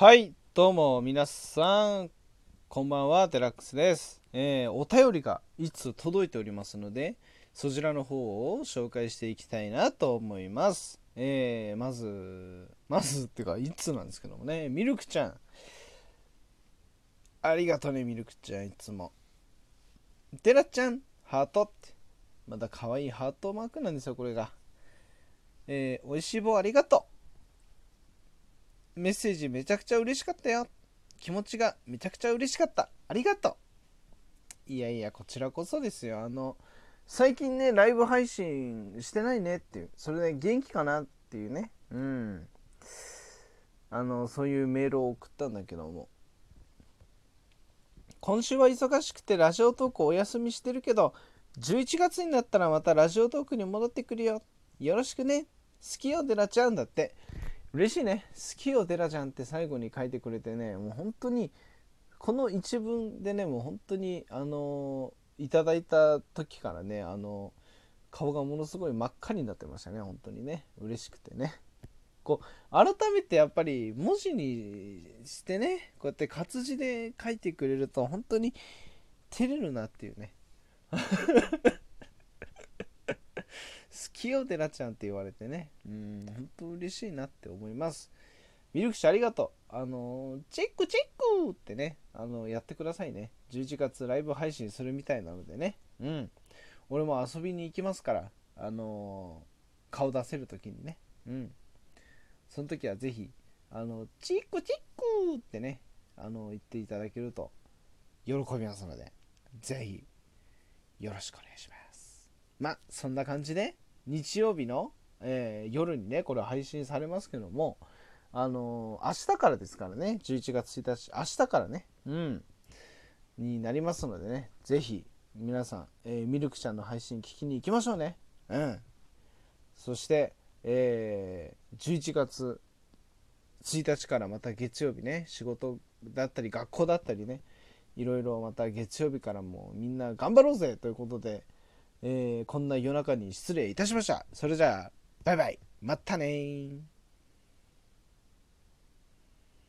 はい、どうも皆さん、こんばんは、デラックスです。えーお便りがいつ届いておりますので、そちらの方を紹介していきたいなと思います。えーまず、まずっていうか、いつなんですけどもね、ミルクちゃん。ありがとね、ミルクちゃん、いつも。デラちゃん、ハートって。まだ可愛いハートマークなんですよ、これが。えー、おいしい棒ありがとう。メッセージめちゃくちゃ嬉しかったよ。気持ちがめちゃくちゃ嬉しかった。ありがとう。いやいや、こちらこそですよ。あの、最近ね、ライブ配信してないねっていう、それで元気かなっていうね。うん。あの、そういうメールを送ったんだけども。今週は忙しくてラジオトークお休みしてるけど、11月になったらまたラジオトークに戻ってくるよ。よろしくね。好きよ、デラちゃんだって。嬉しいね。好きよ、デラちゃんって最後に書いてくれてね、もう本当に、この一文でね、もう本当に、あのいただいた時からね、あの顔がものすごい真っ赤になってましたね、本当にね。嬉しくてね。こう、改めてやっぱり文字にしてね、こうやって活字で書いてくれると、本当に照れるなっていうね。好きよ、デラちゃんって言われてね。うん、本当嬉しいなって思います。ミルク氏ありがとう。あのチェックチェックってね、あのやってくださいね。11月ライブ配信するみたいなのでね。うん。俺も遊びに行きますから、あの顔出せるときにね。うん。その時はぜひ、あの、チックチックってね、あの、言っていただけると喜びますので、ぜひ、よろしくお願いします。ま、そんな感じで、日曜日の、えー夜にね、これ配信されますけども、あのー明日からですからね、11月1日、明日からね、うん、になりますのでね、ぜひ、皆さん、えーミルクちゃんの配信聞きに行きましょうね。うん。そして、えー11月1日からまた月曜日ね、仕事だったり学校だったりね、いろいろまた月曜日からもみんな頑張ろうぜということで、えーこんな夜中に失礼いたしました。それじゃあ、バイバイ。またね。